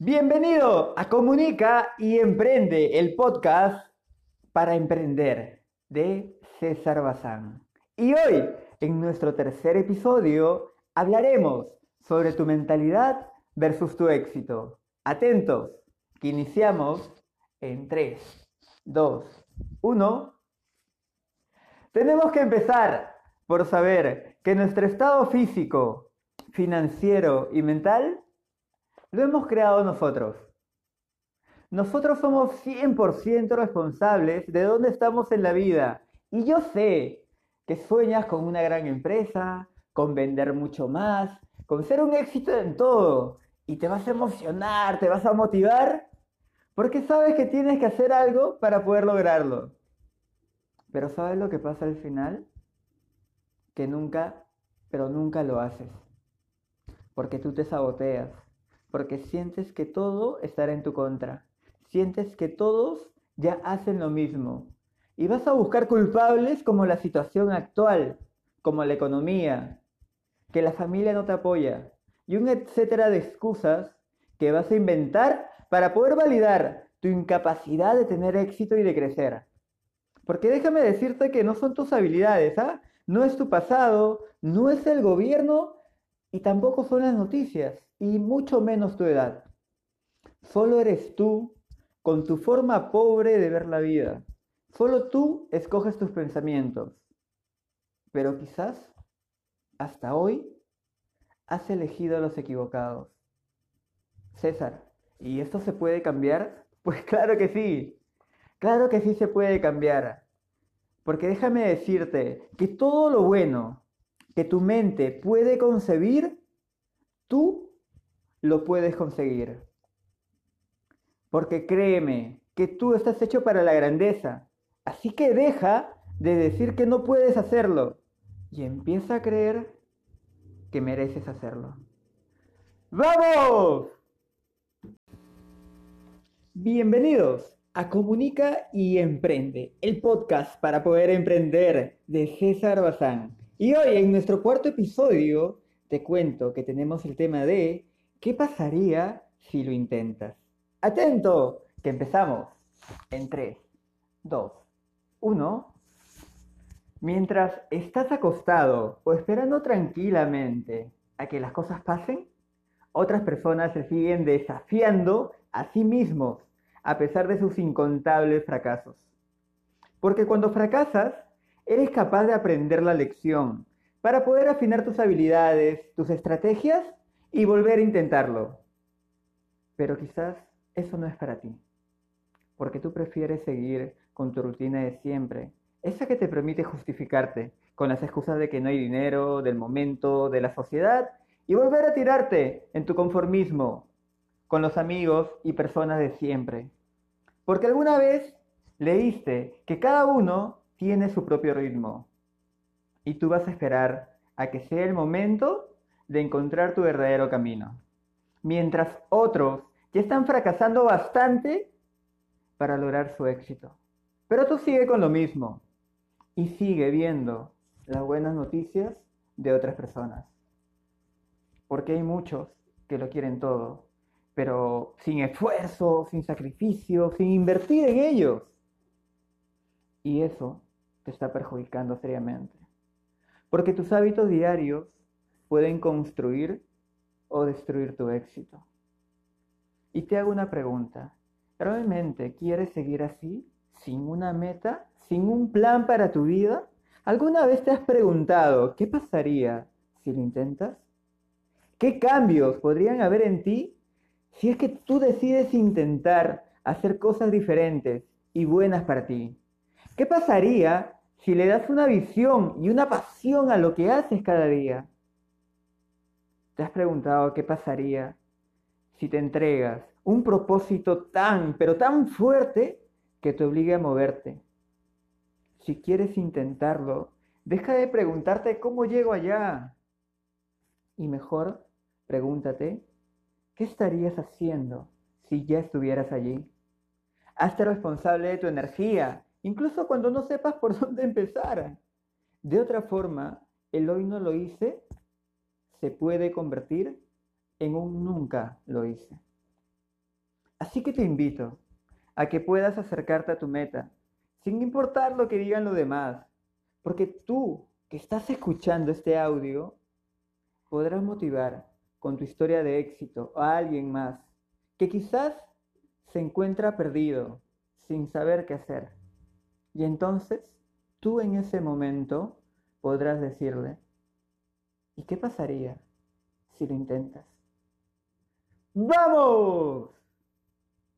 Bienvenido a Comunica y Emprende, el podcast para emprender de César Bazán. Y hoy, en nuestro tercer episodio, hablaremos sobre tu mentalidad versus tu éxito. Atentos, que iniciamos en 3, 2, 1. Tenemos que empezar por saber que nuestro estado físico, financiero y mental lo hemos creado nosotros. Nosotros somos 100% responsables de dónde estamos en la vida. Y yo sé que sueñas con una gran empresa, con vender mucho más, con ser un éxito en todo. Y te vas a emocionar, te vas a motivar, porque sabes que tienes que hacer algo para poder lograrlo. Pero ¿sabes lo que pasa al final? Que nunca, pero nunca lo haces. Porque tú te saboteas porque sientes que todo estará en tu contra. Sientes que todos ya hacen lo mismo. Y vas a buscar culpables como la situación actual, como la economía, que la familia no te apoya, y un etcétera de excusas que vas a inventar para poder validar tu incapacidad de tener éxito y de crecer. Porque déjame decirte que no son tus habilidades, ¿ah? No es tu pasado, no es el gobierno y tampoco son las noticias y mucho menos tu edad. Solo eres tú con tu forma pobre de ver la vida. Solo tú escoges tus pensamientos. Pero quizás, hasta hoy, has elegido a los equivocados. César, ¿y esto se puede cambiar? Pues claro que sí. Claro que sí se puede cambiar. Porque déjame decirte que todo lo bueno que tu mente puede concebir, tú lo puedes conseguir. Porque créeme que tú estás hecho para la grandeza. Así que deja de decir que no puedes hacerlo y empieza a creer que mereces hacerlo. ¡Vamos! Bienvenidos a Comunica y Emprende, el podcast para poder emprender de César Bazán. Y hoy en nuestro cuarto episodio te cuento que tenemos el tema de ¿Qué pasaría si lo intentas? Atento, que empezamos en 3, 2, 1. Mientras estás acostado o esperando tranquilamente a que las cosas pasen, otras personas se siguen desafiando a sí mismos a pesar de sus incontables fracasos. Porque cuando fracasas, eres capaz de aprender la lección para poder afinar tus habilidades, tus estrategias y volver a intentarlo. Pero quizás eso no es para ti, porque tú prefieres seguir con tu rutina de siempre, esa que te permite justificarte con las excusas de que no hay dinero, del momento, de la sociedad, y volver a tirarte en tu conformismo con los amigos y personas de siempre. Porque alguna vez leíste que cada uno tiene su propio ritmo y tú vas a esperar a que sea el momento de encontrar tu verdadero camino. Mientras otros ya están fracasando bastante para lograr su éxito. Pero tú sigue con lo mismo y sigue viendo las buenas noticias de otras personas. Porque hay muchos que lo quieren todo, pero sin esfuerzo, sin sacrificio, sin invertir en ellos. Y eso te está perjudicando seriamente. Porque tus hábitos diarios pueden construir o destruir tu éxito. Y te hago una pregunta. ¿Realmente quieres seguir así, sin una meta, sin un plan para tu vida? ¿Alguna vez te has preguntado qué pasaría si lo intentas? ¿Qué cambios podrían haber en ti si es que tú decides intentar hacer cosas diferentes y buenas para ti? ¿Qué pasaría si le das una visión y una pasión a lo que haces cada día? ¿Te has preguntado qué pasaría si te entregas un propósito tan, pero tan fuerte que te obligue a moverte? Si quieres intentarlo, deja de preguntarte cómo llego allá. Y mejor, pregúntate, ¿qué estarías haciendo si ya estuvieras allí? Hazte responsable de tu energía, incluso cuando no sepas por dónde empezar. De otra forma, el hoy no lo hice se puede convertir en un nunca lo hice. Así que te invito a que puedas acercarte a tu meta, sin importar lo que digan los demás, porque tú que estás escuchando este audio, podrás motivar con tu historia de éxito a alguien más que quizás se encuentra perdido, sin saber qué hacer. Y entonces tú en ese momento podrás decirle, ¿y qué pasaría si lo intentas? ¡Vamos!